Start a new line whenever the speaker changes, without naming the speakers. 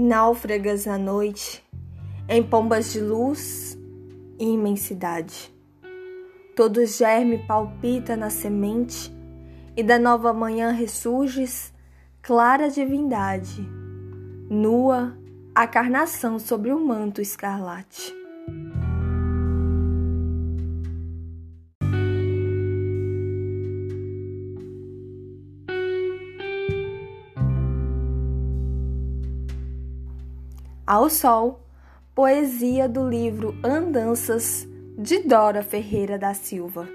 náufragas na noite, em pombas de luz e imensidade. Todo germe palpita na semente, e da nova manhã ressurges, clara divindade, nua a carnação sobre o manto escarlate. Ao Sol, poesia do livro Andanças de Dora Ferreira da Silva.